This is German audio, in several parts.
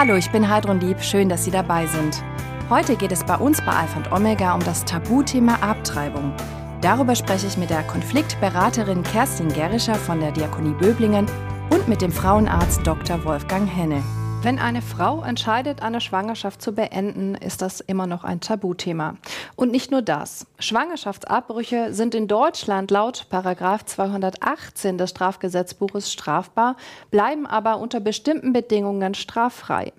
Hallo, ich bin Heidrun Lieb. Schön, dass Sie dabei sind. Heute geht es bei uns bei Alpha und Omega um das Tabuthema Abtreibung. Darüber spreche ich mit der Konfliktberaterin Kerstin Gerischer von der Diakonie Böblingen und mit dem Frauenarzt Dr. Wolfgang Henne. Wenn eine Frau entscheidet, eine Schwangerschaft zu beenden, ist das immer noch ein Tabuthema. Und nicht nur das. Schwangerschaftsabbrüche sind in Deutschland laut Paragraf 218 des Strafgesetzbuches strafbar, bleiben aber unter bestimmten Bedingungen straffrei.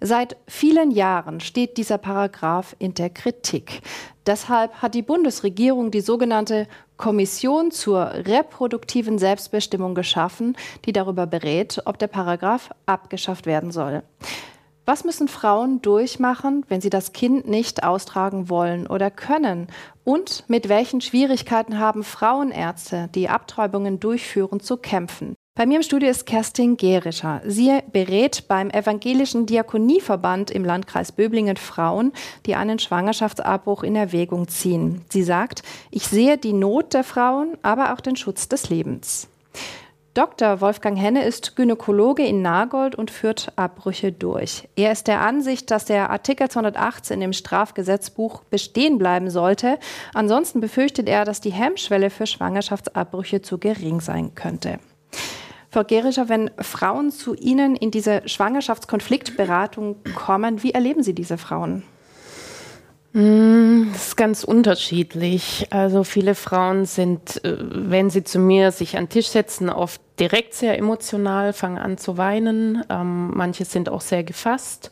Seit vielen Jahren steht dieser Paragraph in der Kritik. Deshalb hat die Bundesregierung die sogenannte Kommission zur reproduktiven Selbstbestimmung geschaffen, die darüber berät, ob der Paragraph abgeschafft werden soll. Was müssen Frauen durchmachen, wenn sie das Kind nicht austragen wollen oder können? Und mit welchen Schwierigkeiten haben Frauenärzte, die Abtreibungen durchführen, zu kämpfen? Bei mir im Studio ist Kerstin Gerischer. Sie berät beim Evangelischen Diakonieverband im Landkreis Böblingen Frauen, die einen Schwangerschaftsabbruch in Erwägung ziehen. Sie sagt, ich sehe die Not der Frauen, aber auch den Schutz des Lebens. Dr. Wolfgang Henne ist Gynäkologe in Nagold und führt Abbrüche durch. Er ist der Ansicht, dass der Artikel 218 im Strafgesetzbuch bestehen bleiben sollte. Ansonsten befürchtet er, dass die Hemmschwelle für Schwangerschaftsabbrüche zu gering sein könnte. Frau Gerischer, wenn Frauen zu Ihnen in diese Schwangerschaftskonfliktberatung kommen, wie erleben Sie diese Frauen? Mm, das ist ganz unterschiedlich. Also viele Frauen sind, äh, wenn sie zu mir sich an den Tisch setzen, oft direkt sehr emotional, fangen an zu weinen. Ähm, manche sind auch sehr gefasst.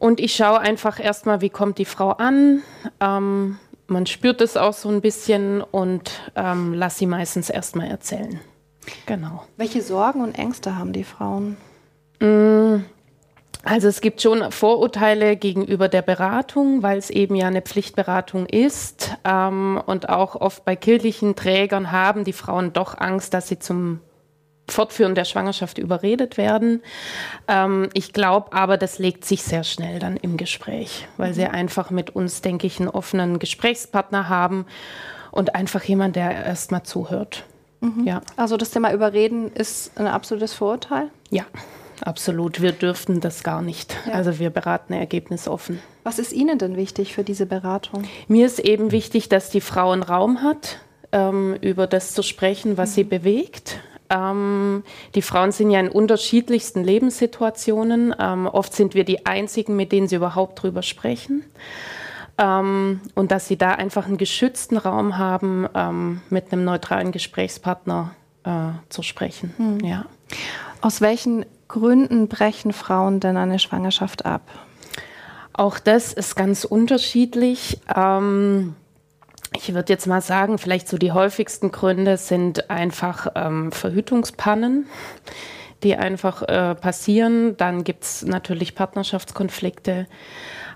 Und ich schaue einfach erstmal, wie kommt die Frau an. Ähm, man spürt es auch so ein bisschen und ähm, lass sie meistens erstmal erzählen. Genau. Welche Sorgen und Ängste haben die Frauen? Mm, also es gibt schon Vorurteile gegenüber der Beratung, weil es eben ja eine Pflichtberatung ist. Ähm, und auch oft bei kirchlichen Trägern haben die Frauen doch Angst, dass sie zum Fortführen der Schwangerschaft überredet werden. Ähm, ich glaube aber, das legt sich sehr schnell dann im Gespräch, weil sie mhm. einfach mit uns, denke ich, einen offenen Gesprächspartner haben und einfach jemand, der erstmal zuhört. Mhm. Ja. Also das Thema Überreden ist ein absolutes Vorurteil? Ja, absolut. Wir dürften das gar nicht. Ja. Also wir beraten ergebnisoffen. Was ist Ihnen denn wichtig für diese Beratung? Mir ist eben wichtig, dass die Frau einen Raum hat, ähm, über das zu sprechen, was mhm. sie bewegt. Ähm, die Frauen sind ja in unterschiedlichsten Lebenssituationen. Ähm, oft sind wir die Einzigen, mit denen sie überhaupt drüber sprechen ähm, und dass sie da einfach einen geschützten Raum haben, ähm, mit einem neutralen Gesprächspartner äh, zu sprechen. Hm. Ja. Aus welchen Gründen brechen Frauen denn eine Schwangerschaft ab? Auch das ist ganz unterschiedlich. Ähm, ich würde jetzt mal sagen, vielleicht so die häufigsten Gründe sind einfach ähm, Verhütungspannen, die einfach äh, passieren. Dann gibt es natürlich Partnerschaftskonflikte.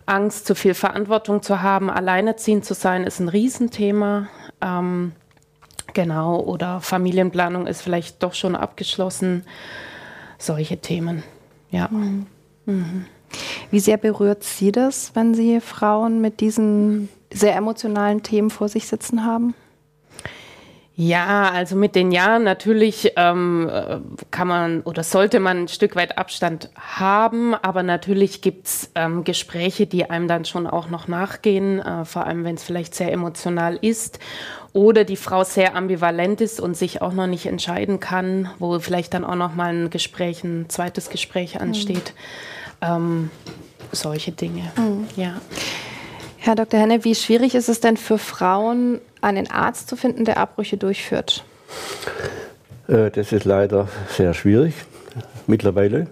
Angst, zu viel Verantwortung zu haben, alleinerziehend zu sein, ist ein Riesenthema. Ähm, genau, oder Familienplanung ist vielleicht doch schon abgeschlossen. Solche Themen, ja. Mhm. Mhm. Wie sehr berührt Sie das, wenn Sie Frauen mit diesen sehr emotionalen Themen vor sich sitzen haben? Ja, also mit den Jahren natürlich ähm, kann man oder sollte man ein Stück weit Abstand haben, aber natürlich gibt's ähm, Gespräche, die einem dann schon auch noch nachgehen, äh, vor allem wenn es vielleicht sehr emotional ist oder die Frau sehr ambivalent ist und sich auch noch nicht entscheiden kann, wo vielleicht dann auch noch mal ein Gespräch, ein zweites Gespräch ansteht. Mhm. Ähm, solche Dinge, mhm. ja. Herr Dr. Henne, wie schwierig ist es denn für Frauen, einen Arzt zu finden, der Abbrüche durchführt? Äh, das ist leider sehr schwierig mittlerweile,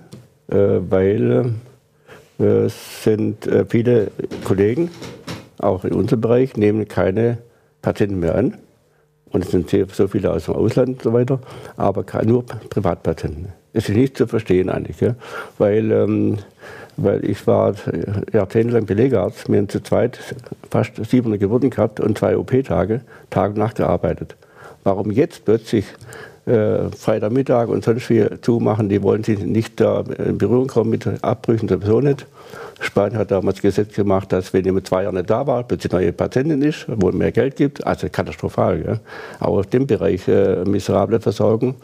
äh, weil äh, es sind viele Kollegen, auch in unserem Bereich, nehmen keine Patienten mehr an. Und es sind sehr, so viele aus dem Ausland und so weiter, aber nur Privatpatienten. Das ist nicht zu verstehen eigentlich, weil ähm, weil ich war jahrzehntelang Belegarzt. Haben zu zweit fast 700 Geburten gehabt und zwei OP-Tage, Tag und Nacht gearbeitet. Warum jetzt plötzlich äh, Freitagmittag und sonst viel zumachen, die wollen sie nicht da in Berührung kommen mit Abbrüchen sowieso nicht. Spanien hat damals Gesetz gemacht, dass wenn jemand zwei Jahre nicht da war, plötzlich neue Patientin ist, wo es mehr Geld gibt, also katastrophal. Ja. Aber auf dem Bereich äh, miserable Versorgung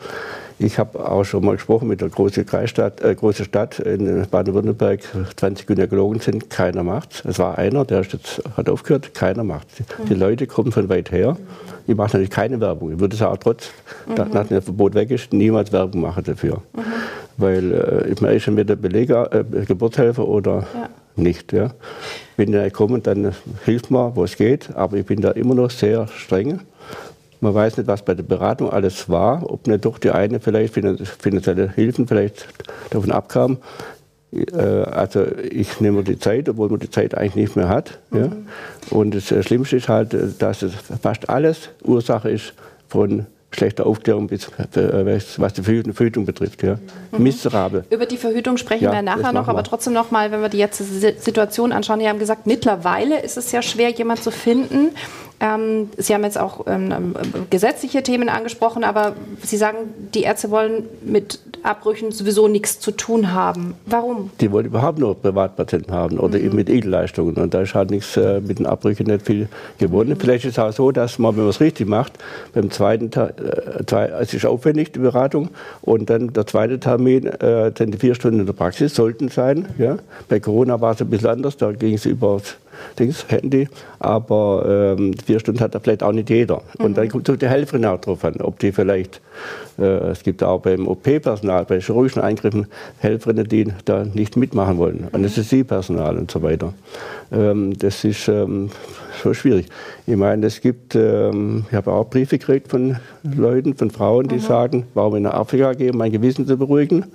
Ich habe auch schon mal gesprochen mit der großen Kreisstadt, äh, große Stadt in Baden-Württemberg, 20 Gynäkologen sind, keiner macht. Es war einer, der jetzt, hat aufgehört, keiner macht. Die mhm. Leute kommen von weit her. Ich mache natürlich keine Werbung. Ich würde es auch trotz, mhm. nachdem das Verbot weg ist, niemals Werbung machen dafür. Mhm. Weil äh, man ist schon mit der Beleger, äh, Geburtshelfer oder ja. nicht. Ja. Wenn die kommen, dann hilft man, wo es geht. Aber ich bin da immer noch sehr streng. Man weiß nicht, was bei der Beratung alles war, ob nicht doch die eine vielleicht finanzielle Hilfen vielleicht davon abkam. Äh, also ich nehme die Zeit, obwohl man die Zeit eigentlich nicht mehr hat. Mhm. Ja. Und das äh, Schlimmste ist halt, äh, dass es fast alles Ursache ist von schlechter Aufklärung, bis, was die Verhütung betrifft. Ja. Mhm. Miserabel. Über die Verhütung sprechen ja, wir nachher noch, aber trotzdem noch mal, wenn wir die jetzt Situation anschauen. Sie haben gesagt, mittlerweile ist es ja schwer, jemanden zu finden, ähm, Sie haben jetzt auch ähm, ähm, gesetzliche Themen angesprochen, aber Sie sagen, die Ärzte wollen mit Abbrüchen sowieso nichts zu tun haben. Warum? Die wollen überhaupt nur Privatpatienten haben oder mhm. eben mit Edelleistungen. Und da ist halt nichts äh, mit den Abbrüchen nicht viel gewonnen. Mhm. Vielleicht ist es auch so, dass man, wenn man es richtig macht, beim zweiten Tag, äh, es ist aufwendig, die Beratung, und dann der zweite Termin, äh, dann die vier Stunden in der Praxis sollten sein. Ja? Bei Corona war es ein bisschen anders, da ging es über Dings, Handy, aber ähm, vier Stunden hat da vielleicht auch nicht jeder. Und mhm. dann kommt die Helferin auch drauf an, ob die vielleicht, äh, es gibt auch beim OP-Personal, bei chirurgischen Eingriffen Helferinnen, die da nicht mitmachen wollen, mhm. Anästhesiepersonal und so weiter. Ähm, das ist ähm, so schwierig. Ich meine, es gibt, ähm, ich habe auch Briefe gekriegt von Leuten, von Frauen, die mhm. sagen, warum in Afrika gehen, mein Gewissen zu beruhigen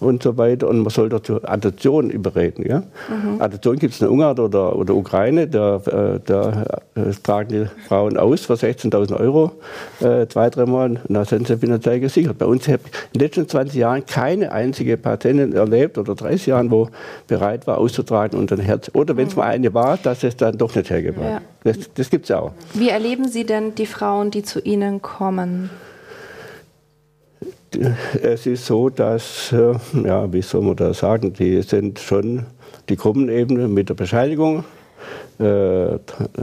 und so weiter. Und man soll doch zur Adoption überreden. Ja? Mhm. Adoption gibt es in Ungarn oder, oder Ukraine, da, äh, da äh, tragen die Frauen aus für 16.000 Euro äh, zwei, dreimal und da sind sie finanziell gesichert. Bei uns habe ich in den letzten 20 Jahren keine einzige Patientin erlebt oder 30 Jahren, wo bereit war auszutragen und ein Herz. Oder wenn es mhm. mal eine war, dass es dann doch nicht hergebracht. Ja. Das, das gibt es ja auch. Wie erleben Sie denn die Frauen, die zu Ihnen kommen? Es ist so, dass, äh, ja, wie soll man das sagen, die sind schon, die kommen eben mit der Bescheinigung äh,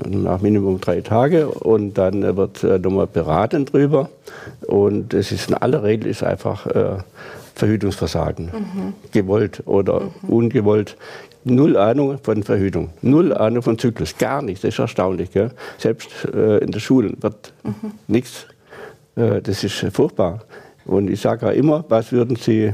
nach Minimum drei Tage und dann wird äh, nochmal beraten drüber und es ist in aller Regel ist einfach äh, Verhütungsversagen, mhm. gewollt oder mhm. ungewollt. Null Ahnung von Verhütung, null Ahnung von Zyklus, gar nichts. Das ist erstaunlich. Gell? Selbst äh, in der Schule wird mhm. nichts. Äh, das ist furchtbar. Und ich sage ja immer, was würden Sie,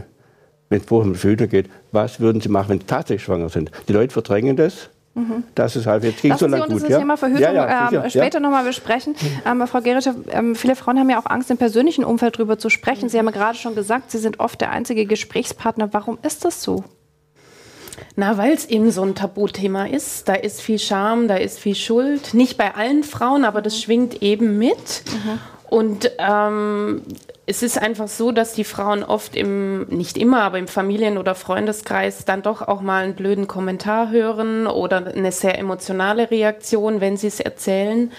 wenn es um Verhütung geht, was würden Sie machen, wenn Sie tatsächlich schwanger sind? Die Leute verdrängen das. Mhm. Das ist halt jetzt ging so lang gut. Das ja? Thema Verhütung ja, ja, ähm, später ja. nochmal besprechen. Ähm, Frau Gerischer, ähm, viele Frauen haben ja auch Angst, im persönlichen Umfeld darüber zu sprechen. Sie haben ja gerade schon gesagt, Sie sind oft der einzige Gesprächspartner. Warum ist das so? Na, weil es eben so ein Tabuthema ist. Da ist viel Scham, da ist viel Schuld. Nicht bei allen Frauen, aber das schwingt eben mit. Mhm. Und ähm, es ist einfach so, dass die Frauen oft im, nicht immer, aber im Familien- oder Freundeskreis dann doch auch mal einen blöden Kommentar hören oder eine sehr emotionale Reaktion, wenn sie es erzählen.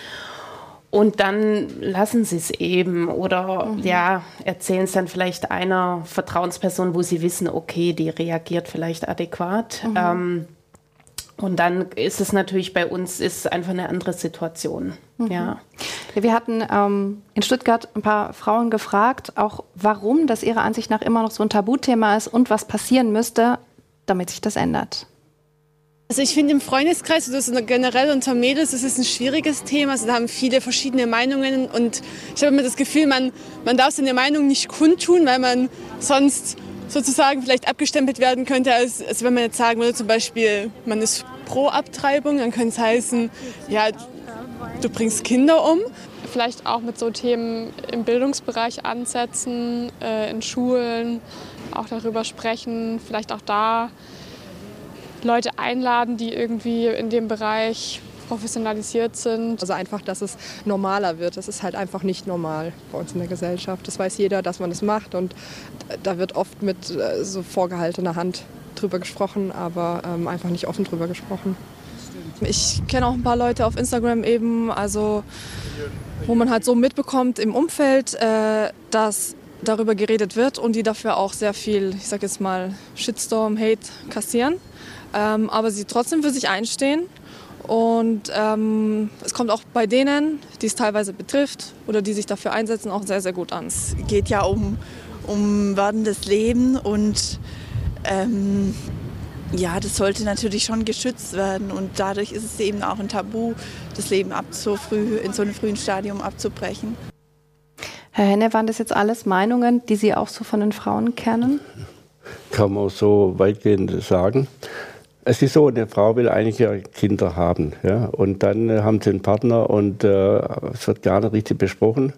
Und dann lassen sie es eben oder mhm. ja, erzählen es dann vielleicht einer Vertrauensperson, wo sie wissen, okay, die reagiert vielleicht adäquat. Mhm. Ähm, und dann ist es natürlich bei uns ist einfach eine andere Situation. Mhm. Ja. Wir hatten ähm, in Stuttgart ein paar Frauen gefragt, auch warum das ihrer Ansicht nach immer noch so ein Tabuthema ist und was passieren müsste, damit sich das ändert. Also ich finde im Freundeskreis oder so generell unter Mädels ist ein schwieriges Thema. Also da haben viele verschiedene Meinungen und ich habe immer das Gefühl, man, man darf seine Meinung nicht kundtun, weil man sonst sozusagen vielleicht abgestempelt werden könnte, als, als wenn man jetzt sagen würde, zum Beispiel, man ist pro Abtreibung, dann könnte es heißen, ja, du bringst Kinder um. Vielleicht auch mit so Themen im Bildungsbereich ansetzen, äh, in Schulen, auch darüber sprechen, vielleicht auch da Leute einladen, die irgendwie in dem Bereich professionalisiert sind. Also einfach, dass es normaler wird. Das ist halt einfach nicht normal bei uns in der Gesellschaft. Das weiß jeder, dass man das macht und da wird oft mit äh, so vorgehaltener Hand drüber gesprochen, aber ähm, einfach nicht offen drüber gesprochen. Ich kenne auch ein paar Leute auf Instagram eben, also wo man halt so mitbekommt im Umfeld, äh, dass darüber geredet wird und die dafür auch sehr viel, ich sag jetzt mal, Shitstorm, Hate kassieren ähm, aber sie trotzdem für sich einstehen. Und ähm, es kommt auch bei denen, die es teilweise betrifft oder die sich dafür einsetzen, auch sehr, sehr gut an. Es geht ja um, um werdendes Leben und ähm, ja, das sollte natürlich schon geschützt werden und dadurch ist es eben auch ein Tabu, das Leben ab so früh, in so einem frühen Stadium abzubrechen. Herr Henne, waren das jetzt alles Meinungen, die Sie auch so von den Frauen kennen? Kann man so weitgehend sagen. Es ist so, eine Frau will eigentlich Kinder haben. Ja? Und dann äh, haben sie einen Partner und äh, es wird gar nicht richtig besprochen,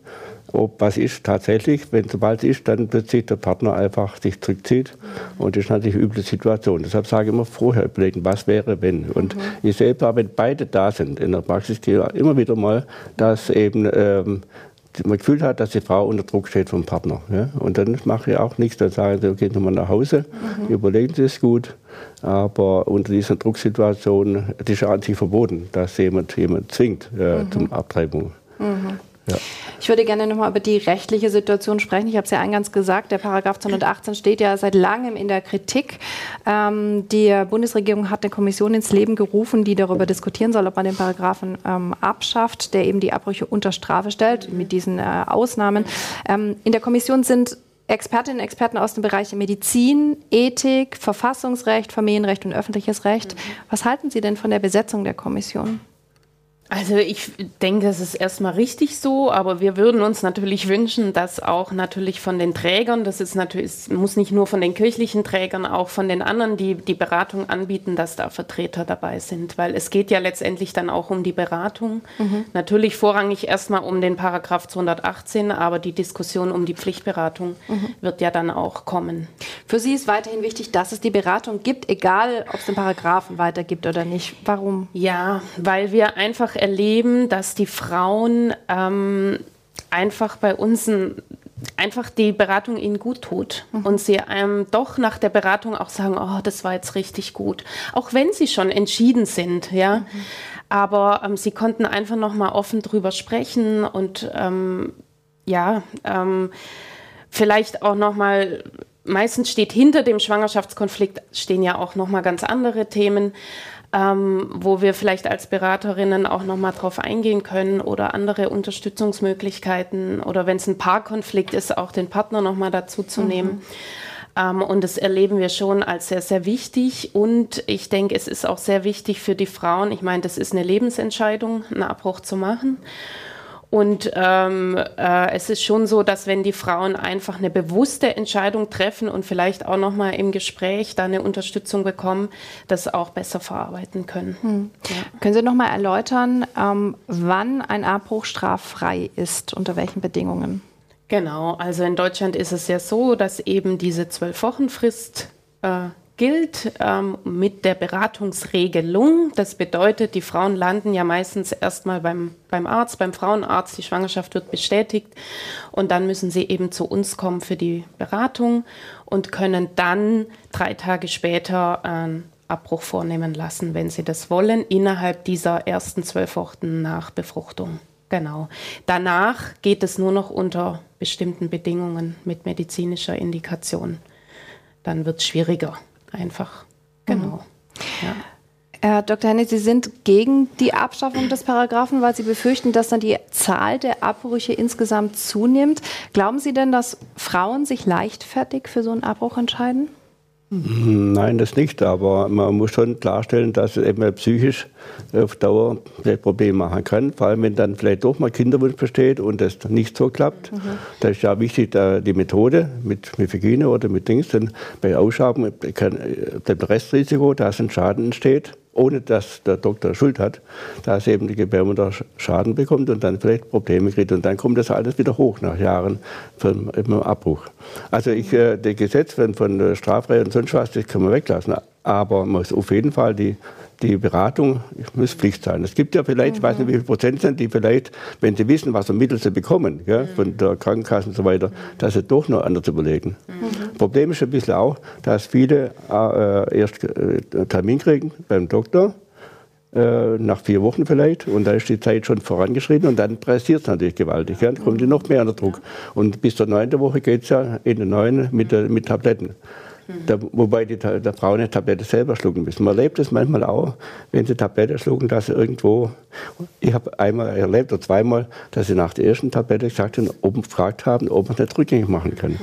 ob was ist tatsächlich. Wenn sobald es ist, dann plötzlich der Partner einfach sich zurückzieht. Und das ist natürlich eine üble Situation. Deshalb sage ich immer vorher überlegen, was wäre, wenn. Und mhm. ich selber, wenn beide da sind in der Praxis, immer wieder mal, dass eben ähm, man gefühlt hat, dass die Frau unter Druck steht vom Partner. Ja? Und dann mache ich auch nichts. Dann sagen sie, okay, nochmal nach Hause, mhm. überlegen Sie es gut. Aber unter dieser Drucksituation, das ist ja an sich verboten, dass jemand jemand zwingt äh, mhm. zum Abtreibung. Mhm. Ja. Ich würde gerne nochmal über die rechtliche Situation sprechen. Ich habe es ja eingangs gesagt, der Paragraph 218 steht ja seit langem in der Kritik. Ähm, die Bundesregierung hat eine Kommission ins Leben gerufen, die darüber diskutieren soll, ob man den Paragraphen ähm, abschafft, der eben die Abbrüche unter Strafe stellt, mit diesen äh, Ausnahmen. Ähm, in der Kommission sind Expertinnen und Experten aus den Bereichen Medizin, Ethik, Verfassungsrecht, Familienrecht und öffentliches Recht. Mhm. Was halten Sie denn von der Besetzung der Kommission? Also ich denke, es ist erstmal richtig so, aber wir würden uns natürlich wünschen, dass auch natürlich von den Trägern, das ist natürlich, es muss nicht nur von den kirchlichen Trägern, auch von den anderen, die die Beratung anbieten, dass da Vertreter dabei sind, weil es geht ja letztendlich dann auch um die Beratung. Mhm. Natürlich vorrangig erstmal um den Paragraph 218, aber die Diskussion um die Pflichtberatung mhm. wird ja dann auch kommen. Für Sie ist weiterhin wichtig, dass es die Beratung gibt, egal ob es den Paragraphen weitergibt oder nicht. Warum? Ja, weil wir einfach erleben, dass die Frauen ähm, einfach bei uns ein, einfach die Beratung ihnen gut tut mhm. und sie ähm, doch nach der Beratung auch sagen, oh, das war jetzt richtig gut, auch wenn sie schon entschieden sind, ja. Mhm. Aber ähm, sie konnten einfach noch mal offen drüber sprechen und ähm, ja, ähm, vielleicht auch noch mal meistens steht hinter dem Schwangerschaftskonflikt stehen ja auch noch mal ganz andere Themen ähm, wo wir vielleicht als Beraterinnen auch nochmal drauf eingehen können oder andere Unterstützungsmöglichkeiten oder wenn es ein Paarkonflikt ist, auch den Partner nochmal dazu zu mhm. nehmen. Ähm, und das erleben wir schon als sehr, sehr wichtig. Und ich denke, es ist auch sehr wichtig für die Frauen. Ich meine, das ist eine Lebensentscheidung, einen Abbruch zu machen. Und ähm, äh, es ist schon so, dass wenn die Frauen einfach eine bewusste Entscheidung treffen und vielleicht auch noch mal im Gespräch da eine Unterstützung bekommen, das auch besser verarbeiten können. Hm. Ja. Können Sie noch mal erläutern, ähm, wann ein Abbruch straffrei ist, unter welchen Bedingungen? Genau, also in Deutschland ist es ja so, dass eben diese zwölf Wochen Frist äh, gilt ähm, mit der Beratungsregelung. Das bedeutet, die Frauen landen ja meistens erstmal beim, beim Arzt, beim Frauenarzt, die Schwangerschaft wird bestätigt und dann müssen sie eben zu uns kommen für die Beratung und können dann drei Tage später einen Abbruch vornehmen lassen, wenn sie das wollen, innerhalb dieser ersten zwölf Wochen nach Befruchtung. Genau. Danach geht es nur noch unter bestimmten Bedingungen mit medizinischer Indikation. Dann wird es schwieriger einfach. Genau. Mhm. Ja. Herr Dr. Henne, Sie sind gegen die Abschaffung des Paragraphen, weil Sie befürchten, dass dann die Zahl der Abbrüche insgesamt zunimmt. Glauben Sie denn, dass Frauen sich leichtfertig für so einen Abbruch entscheiden? Nein, das nicht. Aber man muss schon klarstellen, dass es eben psychisch auf Dauer vielleicht Probleme machen kann. Vor allem, wenn dann vielleicht doch mal Kinderwunsch besteht und das nicht so klappt. Mhm. Da ist ja wichtig, die Methode mit, mit Hygiene oder mit Dings. Denn bei Ausschaben kann das Restrisiko, dass ein Schaden entsteht, ohne dass der Doktor Schuld hat, dass eben die Gebärmutter Schaden bekommt und dann vielleicht Probleme kriegt. Und dann kommt das alles wieder hoch nach Jahren vom Abbruch. Also ich, äh, das Gesetz von, von Strafrecht und sonst was, das kann man weglassen. Aber man muss auf jeden Fall die die Beratung muss Pflicht sein. Es gibt ja vielleicht, ich weiß nicht, wie viele Prozent sind, die vielleicht, wenn sie wissen, was für Mittel sie bekommen, ja, von der Krankenkasse und so weiter, dass sie doch noch anders überlegen. Mhm. Problem ist ein bisschen auch, dass viele äh, erst äh, Termin kriegen beim Doktor, äh, nach vier Wochen vielleicht, und da ist die Zeit schon vorangeschritten und dann pressiert es natürlich gewaltig. Ja, dann kommt die noch mehr unter Druck. Und bis zur neunten Woche geht es ja in den neun mit, mit Tabletten. Da, wobei die der Frauen eine Tablette selber schlucken müssen. Man erlebt es manchmal auch, wenn sie Tablette schlucken, dass sie irgendwo, ich habe einmal erlebt oder zweimal, dass sie nach der ersten Tablette gesagt haben, ob gefragt haben, ob man es nicht rückgängig machen kann. Mhm.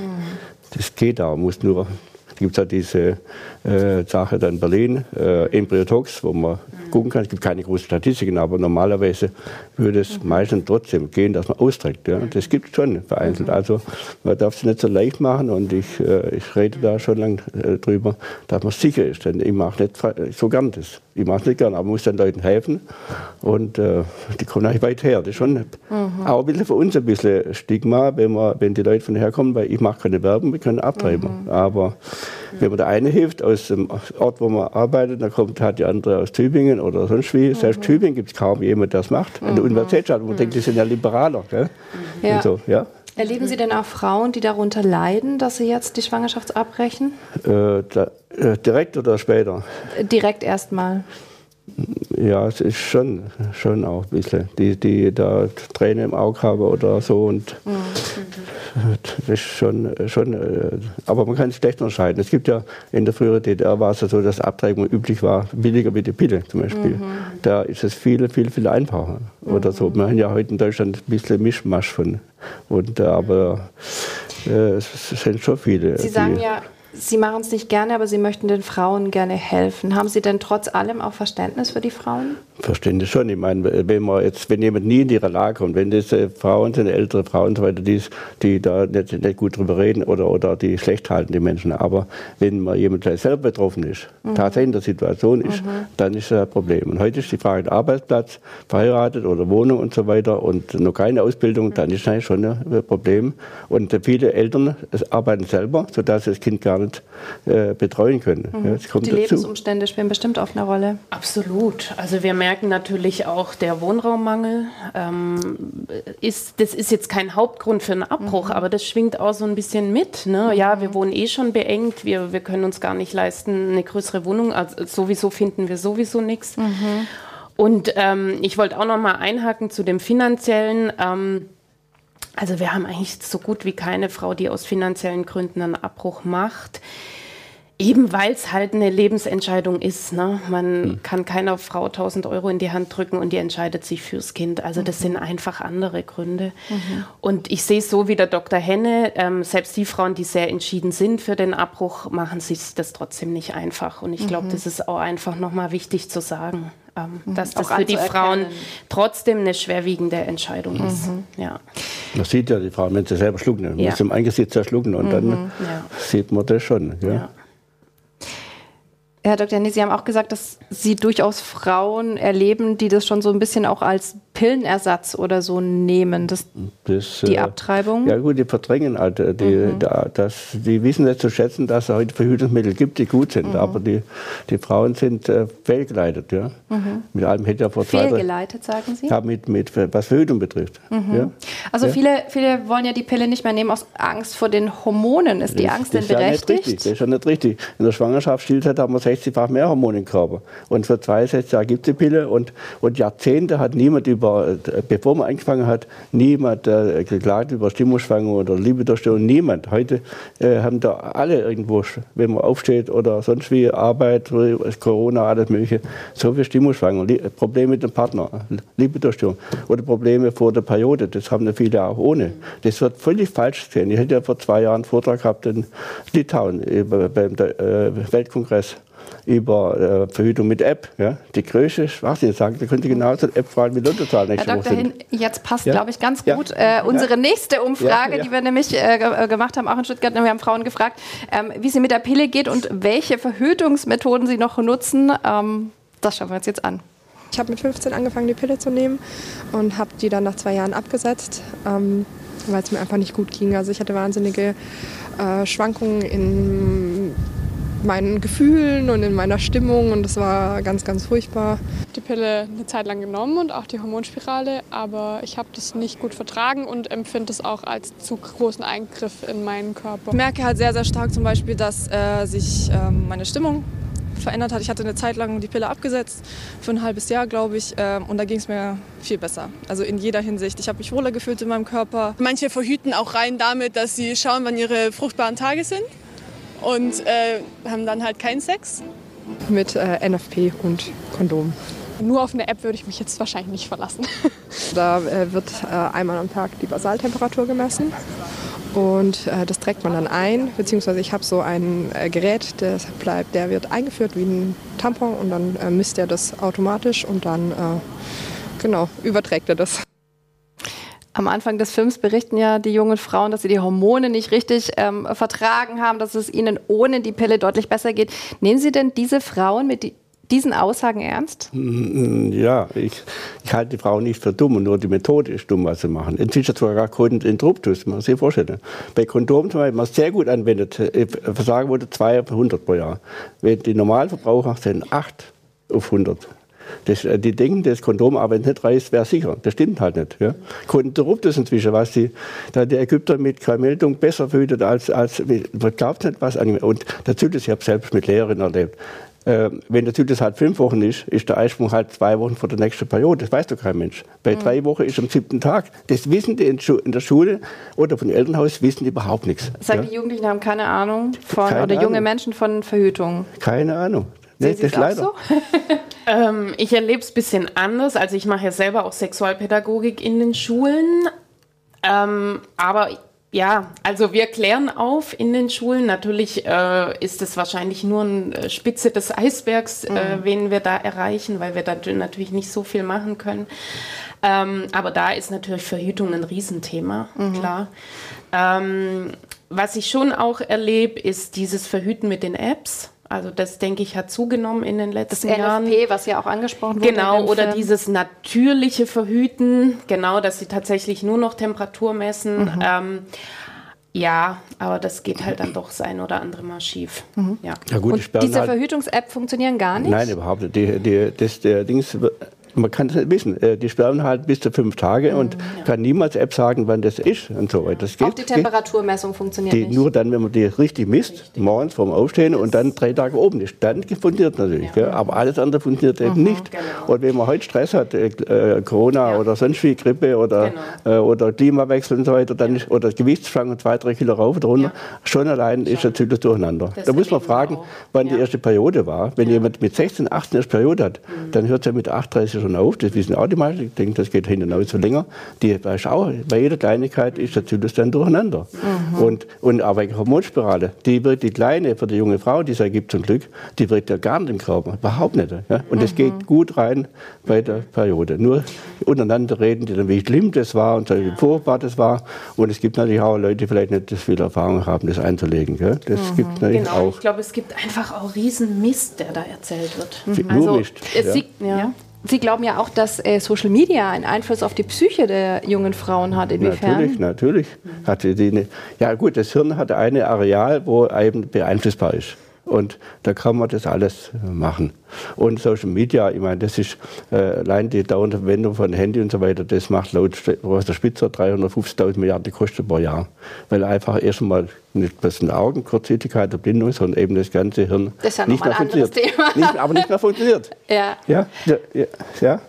das geht auch, muss nur gibt es ja diese äh, Sache da in Berlin, äh, Embryotox, wo man gucken kann. Es gibt keine großen Statistiken, aber normalerweise würde es meistens trotzdem gehen, dass man austrägt. Ja. Das gibt es schon vereinzelt. Also man darf es nicht so leicht machen und ich, äh, ich rede da schon lange äh, drüber, dass man sicher ist. Denn ich mache nicht so gern das. Ich mache es nicht gern, aber man muss den Leuten helfen und äh, die kommen eigentlich weit her. Das ist schon mhm. auch ein bisschen für uns ein bisschen Stigma, wenn, wir, wenn die Leute von herkommen, weil ich mache keine Werbung, wir können abtreiben. Mhm. Aber wenn man der eine hilft aus dem Ort, wo man arbeitet, dann kommt halt die andere aus Tübingen oder sonst wie. Mhm. Selbst Tübingen gibt es kaum jemand, der das macht. An der mhm. Universitätsstadt, wo man mhm. denkt, die sind ja liberaler. Gell? Ja. So, ja. Erleben Sie denn auch Frauen, die darunter leiden, dass sie jetzt die Schwangerschaft abbrechen? Äh, da, äh, direkt oder später? Direkt erstmal. Ja, es ist schon, schon auch ein bisschen, die, die da Tränen im Auge haben oder so. Und mhm. das ist schon, schon, äh, aber man kann es schlecht unterscheiden. Es gibt ja in der früheren DDR war es ja so, dass Abtreibung üblich war, billiger wie die Pille zum Beispiel. Mhm. Da ist es viel, viel, viel einfacher. Oder so. Wir haben ja heute in Deutschland ein bisschen Mischmasch von. Und, äh, aber äh, es sind schon viele. Sie sagen ja, Sie machen es nicht gerne, aber Sie möchten den Frauen gerne helfen. Haben Sie denn trotz allem auch Verständnis für die Frauen? Verständnis schon. Ich meine, wenn man jetzt, wenn jemand nie in ihre Lage kommt, wenn das äh, Frauen sind, ältere Frauen und so weiter, die, die da nicht, nicht, gut drüber reden oder, oder die schlecht halten, die Menschen. Aber wenn man jemand selber betroffen ist, mhm. tatsächlich in der Situation ist, mhm. dann ist das ein Problem. Und heute ist die Frage Arbeitsplatz, verheiratet oder Wohnung und so weiter und noch keine Ausbildung, mhm. dann ist das schon ein Problem. Und viele Eltern arbeiten selber, sodass das Kind gar nicht äh, betreuen können. Mhm. Ja, die dazu. Lebensumstände spielen bestimmt auch eine Rolle. Absolut. Also wir merken natürlich auch, der Wohnraummangel ähm, ist, das ist jetzt kein Hauptgrund für einen Abbruch, mhm. aber das schwingt auch so ein bisschen mit. Ne? Mhm. Ja, wir wohnen eh schon beengt, wir, wir können uns gar nicht leisten, eine größere Wohnung. Also sowieso finden wir sowieso nichts. Mhm. Und ähm, ich wollte auch noch mal einhaken zu dem finanziellen. Ähm, also wir haben eigentlich so gut wie keine Frau, die aus finanziellen Gründen einen Abbruch macht. Eben weil es halt eine Lebensentscheidung ist. Ne? Man mhm. kann keiner Frau 1000 Euro in die Hand drücken und die entscheidet sich fürs Kind. Also das mhm. sind einfach andere Gründe. Mhm. Und ich sehe es so wie der Dr. Henne, ähm, selbst die Frauen, die sehr entschieden sind für den Abbruch, machen sich das trotzdem nicht einfach. Und ich glaube, mhm. das ist auch einfach nochmal wichtig zu sagen. Ähm, mhm. dass das für die Frauen trotzdem eine schwerwiegende Entscheidung ist. Mhm. Ja. Man sieht ja die Frauen, wenn sie selber schlucken, man ja. muss im Eingesicht schlucken und dann ja. sieht man das schon. Ja. Herr Dr. Nee, Sie haben auch gesagt, dass Sie durchaus Frauen erleben, die das schon so ein bisschen auch als Pillenersatz oder so nehmen, das, das die äh, Abtreibung? Ja gut, die verdrängen halt. Äh, die, mhm. da, das, die wissen nicht zu schätzen, dass es heute Verhütungsmittel gibt, die gut sind. Mhm. Aber die, die Frauen sind äh, fehlgeleitet. Ja? Mhm. Mit allem hätte ja vor zwei Fehlgeleitet, sagen Sie? Ja, mit, mit, was Verhütung betrifft. Mhm. Ja? Also ja? Viele, viele wollen ja die Pille nicht mehr nehmen aus Angst vor den Hormonen. Ist die Angst das denn berechtigt? Ja richtig. Das ist ja nicht richtig. In der Schwangerschaftsstillzeit haben wir 60-fach mehr Hormone im Körper. Und für 62 Jahre gibt es die Pille. Und, und Jahrzehnte hat niemand über über, bevor man angefangen hat, niemand äh, geklagt über Stimmungsschwankungen oder Liebedurchstörung, niemand. Heute äh, haben da alle irgendwo, wenn man aufsteht oder sonst wie Arbeit, Corona, alles mögliche, so viele Stimmungsschwankungen, Probleme mit dem Partner, Liebedurchstörung oder Probleme vor der Periode, das haben viele auch ohne. Das wird völlig falsch gesehen. Ich hätte ja vor zwei Jahren einen Vortrag gehabt in Litauen beim äh, Weltkongress über äh, Verhütung mit App. Ja? Die größte Schwachsinn sagen, da könnte genauso App fragen wie Lottozahlen nächste Herr Dr. Hin, jetzt passt, ja? glaube ich, ganz gut äh, unsere nächste Umfrage, die wir nämlich äh, äh, gemacht haben, auch in Stuttgart. Wir haben Frauen gefragt, ähm, wie sie mit der Pille geht und welche Verhütungsmethoden sie noch nutzen. Ähm, das schauen wir uns jetzt an. Ich habe mit 15 angefangen, die Pille zu nehmen und habe die dann nach zwei Jahren abgesetzt, ähm, weil es mir einfach nicht gut ging. Also ich hatte wahnsinnige äh, Schwankungen in meinen Gefühlen und in meiner Stimmung und das war ganz, ganz furchtbar. Die Pille eine Zeit lang genommen und auch die Hormonspirale, aber ich habe das nicht gut vertragen und empfinde es auch als zu großen Eingriff in meinen Körper. Ich merke halt sehr, sehr stark zum Beispiel, dass äh, sich äh, meine Stimmung verändert hat. Ich hatte eine Zeit lang die Pille abgesetzt, für ein halbes Jahr, glaube ich, äh, und da ging es mir viel besser. Also in jeder Hinsicht. Ich habe mich wohler gefühlt in meinem Körper. Manche verhüten auch rein damit, dass sie schauen, wann ihre fruchtbaren Tage sind und äh, haben dann halt keinen Sex. Mit äh, NFP und Kondom. Nur auf eine App würde ich mich jetzt wahrscheinlich nicht verlassen. da äh, wird äh, einmal am Tag die Basaltemperatur gemessen und äh, das trägt man dann ein, beziehungsweise ich habe so ein äh, Gerät, das bleibt, der wird eingeführt wie ein Tampon und dann misst er das automatisch und dann genau überträgt er das. Am Anfang des Films berichten ja die jungen Frauen, dass sie die Hormone nicht richtig ähm, vertragen haben, dass es ihnen ohne die Pille deutlich besser geht. Nehmen Sie denn diese Frauen mit die, diesen Aussagen ernst? Mm, Ja, ich, ich halte die Frauen nicht für dumm, nur die Methode ist dumm, was sie machen. Inzwischen sogar gar keinen Interruptus, man muss sich vorstellen. Bei Kondomen zum Beispiel, man es sehr gut anwendet, äh, versagen wurde 2 auf 100 pro Jahr. Wenn die Normalverbraucher sind 8 auf 100. Das, äh, die denken, das Kondom, aber nicht reißt, wäre sicher. Das stimmt halt nicht. Ja. Interruptus inzwischen, was die, da die Ägypter mit Vermeldung besser verhütet als, als man glaubt nicht, was angewendet Und der Zyklus, ich habe selbst mit Lehrerinnen erlebt, äh, wenn der Zyklus halt fünf Wochen ist, ist der Eisprung halt zwei Wochen vor der nächsten Periode. Das weiß doch kein Mensch. Bei drei Wochen ist am siebten Tag. Das wissen die in, der Schule oder von Elternhaus wissen die überhaupt nichts. Sagen ja? die Jugendlichen haben keine Ahnung von, Keine oder junge Ahnung. Menschen von Verhütung. Keine Ahnung. Nee, das leider. so? Ähm, ich erlebe es ein bisschen anders. Also ich mache ja selber auch Sexualpädagogik in den Schulen. Ähm, aber ja, also wir klären auf in den Schulen. Natürlich äh, ist es wahrscheinlich nur eine Spitze des Eisbergs, äh, wen wir da erreichen, weil wir da natürlich nicht so viel machen können. Ähm, aber da ist natürlich Verhütung ein Riesenthema, klar. Ähm, was ich schon auch erlebe, ist dieses Verhüten mit den Apps. Also das, denke ich, hat zugenommen in den Das letzten Jahren. NFP, was ja auch angesprochen wurde. Genau, oder Film. dieses natürliche Verhüten, genau, dass sie tatsächlich nur noch Temperatur messen. Mhm. Ähm, ja, aber das geht halt dann doch das ein oder andere Mal schief. Mhm. Ja. Ja gut, die diese halt- Verhütungs-App funktionieren gar nicht? Nein, überhaupt nicht. Die, die, das, der Dings, man kann es nicht wissen. Äh, Die sperren halt bis zu fünf Tage und kann niemals App sagen, wann das ist und so weiter. Das geht, Mhm. Auch die Temperaturmessung funktioniert die, nicht. nur dann, wenn man die richtig misst, morgens vorm Aufstehen und dann drei Tage oben ist. Dann funktioniert natürlich. Gell? Aber alles andere funktioniert eben nicht. Genau. Und wenn man heute Stress hat, äh, äh, Corona oder sonst wie Grippe oder, Genau. äh, oder Klimawechsel und so weiter, dann ist, oder Gewichtsschwankungen zwei, drei Kilo rauf oder runter, schon allein ist der Zyklus durcheinander. Das da muss man fragen, wann die Ja. erste Periode war. Wenn jemand mit 16, 18 erst Periode hat, Mhm. dann hört es ja mit 38 schon auf. Das wissen auch die meisten. Ich denke, das geht hinten aus so länger. Die weiß auch, bei jeder Kleinigkeit ist der Zyklus dann durcheinander. Mhm. Und, und aber die Hormonspirale, die wirkt die kleine für die junge Frau, die es ergibt zum Glück, die wirkt ja gar nicht im Körper. Überhaupt nicht. Ja? Und das Mhm. geht gut rein bei der Periode. Nur untereinander reden die dann, wie schlimm das war und wie furchtbar das war. Und es gibt natürlich auch Leute, die vielleicht nicht so viel Erfahrung haben, das einzulegen. Gell? Das gibt natürlich Genau, auch. ich glaube, es gibt einfach auch riesen Mist, der da erzählt wird. Viel- Also, nur Mist. es- ja. Sie, ja. Sie glauben ja auch, dass äh, Social Media einen Einfluss auf die Psyche der jungen Frauen hat. Inwiefern? Natürlich, natürlich. Hatte die eine, ja gut, das Hirn hat ein Areal, wo eben beeinflussbar ist. Und da kann man das alles äh, machen. Und Social Media, ich meine, das ist äh, allein die dauernde Verwendung von Handy und so weiter, das macht laut Professor Spitzer 350.000 Milliarden Kosten pro Jahr. Weil einfach erstmal nicht bloß eine Augen, Kurzsichtigkeit oder Blindung, sondern eben das ganze Hirn Das ist ja nicht mehr ein anderes funktioniert. Thema. Nicht, aber nicht mehr funktioniert. Ja. Ja, ja, ja.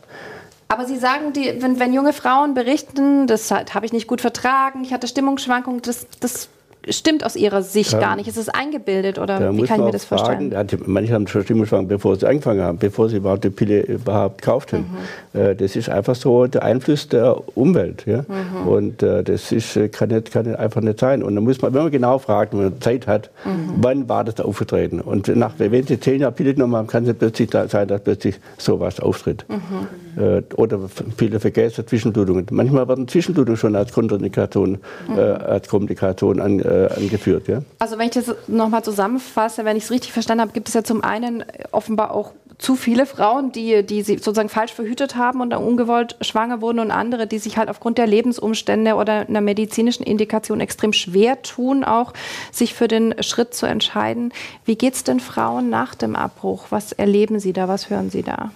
Aber Sie sagen, die, wenn, wenn junge Frauen berichten, das habe ich nicht gut vertragen, ich hatte Stimmungsschwankungen, das, das stimmt aus Ihrer Sicht Ja. gar nicht. Ist es eingebildet oder wie kann ich mir das fragen, vorstellen? die- manche haben schon Stimmungsschwankungen, bevor sie angefangen haben, bevor sie überhaupt die Pille überhaupt gekauft haben. Mhm. Äh, Das ist einfach so der Einfluss der Umwelt. Ja? Mhm. Und äh, das ist, äh, kann, nicht, kann nicht einfach nicht sein. Und dann muss man, wenn man genau fragt, wenn man Zeit hat, Mhm. wann war das da aufgetreten? Und nach, wenn sie zehn Jahre Pille genommen haben, kann es plötzlich da sein, dass plötzlich sowas auftritt. Mhm. Äh, Oder viele vergessen Zwischenblutungen. Manchmal werden Zwischenblutungen schon als Kontraindikation, Mhm. äh, als Komplikation an, äh, angeführt. Ja? Also wenn ich das nochmal zusammenfasse, wenn ich es richtig verstanden habe, gibt es ja zum einen offenbar auch zu viele Frauen, die, die sie sozusagen falsch verhütet haben und dann ungewollt schwanger wurden und andere, die sich halt aufgrund der Lebensumstände oder einer medizinischen Indikation extrem schwer tun, auch sich für den Schritt zu entscheiden. Wie geht es denn Frauen nach dem Abbruch? Was erleben sie da? Was hören sie da?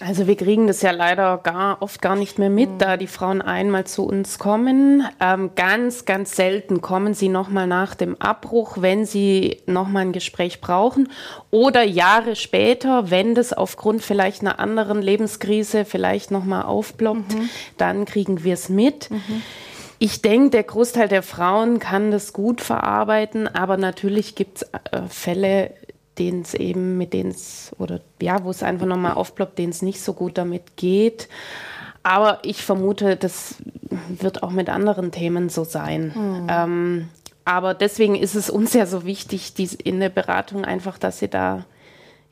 Also wir kriegen das ja leider gar, oft gar nicht mehr mit, da die Frauen einmal zu uns kommen. Ähm, ganz, ganz selten kommen sie nochmal nach dem Abbruch, wenn sie nochmal ein Gespräch brauchen. Oder Jahre später, wenn das aufgrund vielleicht einer anderen Lebenskrise vielleicht nochmal aufploppt, dann kriegen wir es mit. Ich denke, der Großteil der Frauen kann das gut verarbeiten, aber natürlich gibt es äh, Fälle, denen es eben, mit denen es, oder ja, wo es einfach nochmal aufploppt, denen es nicht so gut damit geht. aber ich vermute, das wird auch mit anderen Themen so sein. Mhm. Ähm, aber deswegen ist es uns ja so wichtig, die, in der Beratung einfach, dass sie da,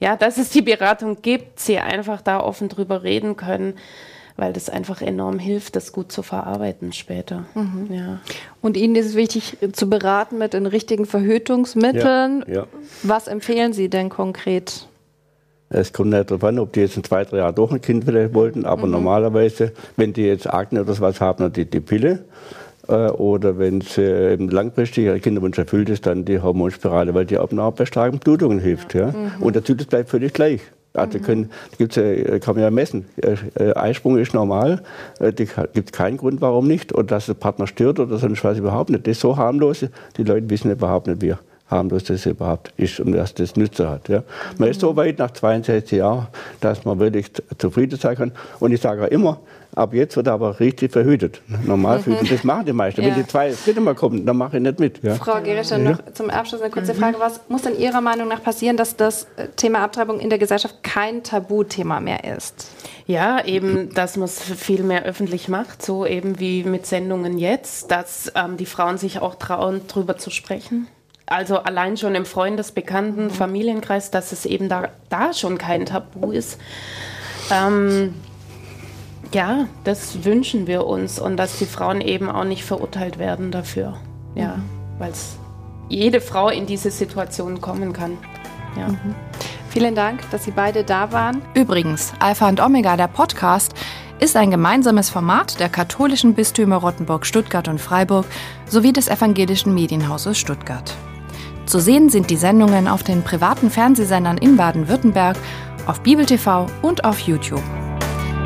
ja, dass es die Beratung gibt, sie einfach da offen drüber reden können weil das einfach enorm hilft, das gut zu verarbeiten später. Mhm. Ja. Und Ihnen ist es wichtig zu beraten mit den richtigen Verhütungsmitteln. Ja, ja. Was empfehlen Sie denn konkret? Es kommt nicht darauf an, ob die jetzt in zwei, drei Jahren doch ein Kind vielleicht wollten, aber mhm. normalerweise, wenn die jetzt Akne oder sowas haben, dann die, die Pille. Äh, oder wenn es eben langfristig ihr Kinderwunsch erfüllt ist, dann die Hormonspirale, weil die auch bei starken Blutungen hilft. Ja. Mhm. Und der Zyklus bleibt völlig gleich. Also können, gibt's ja, kann man ja messen. Äh, Eisprung ist normal, äh, gibt keinen Grund, warum nicht. Und dass der Partner stört oder sonst was überhaupt nicht. Das ist so harmlos, die Leute wissen überhaupt nicht, wie harmlos das überhaupt ist und dass das Nütze hat. Ja. Man ist so weit nach 62 Jahren, dass man wirklich zufrieden sein kann. Und ich sage auch immer, Ab jetzt wird er aber richtig verhütet. Normal mhm. das machen die meisten. Ja. Wenn die zwei dritte Mal kommen, dann mache ich nicht mit. Ja. Frau Gerischer, ja. noch zum Abschluss eine kurze. Frage. Was muss denn Ihrer Meinung nach passieren, dass das Thema Abtreibung in der Gesellschaft kein Tabuthema mehr ist? Ja, eben, dass man es viel mehr öffentlich macht, so eben wie mit Sendungen jetzt, dass ähm, die Frauen sich auch trauen, darüber zu sprechen. Also allein schon im Freundesbekannten mhm. Familienkreis, dass es eben da, da schon kein Tabu ist. Ähm, ja, das wünschen wir uns und dass die Frauen eben auch nicht verurteilt werden dafür. Ja, mhm. weil jede Frau in diese Situation kommen kann. Ja. Mhm. Vielen Dank, dass Sie beide da waren. Übrigens, Alpha und Omega, der Podcast, ist ein gemeinsames Format der katholischen Bistümer Rottenburg, Stuttgart und Freiburg sowie des evangelischen Medienhauses Stuttgart. Zu sehen sind die Sendungen auf den privaten Fernsehsendern in Baden-Württemberg, auf Bibel TV und auf YouTube.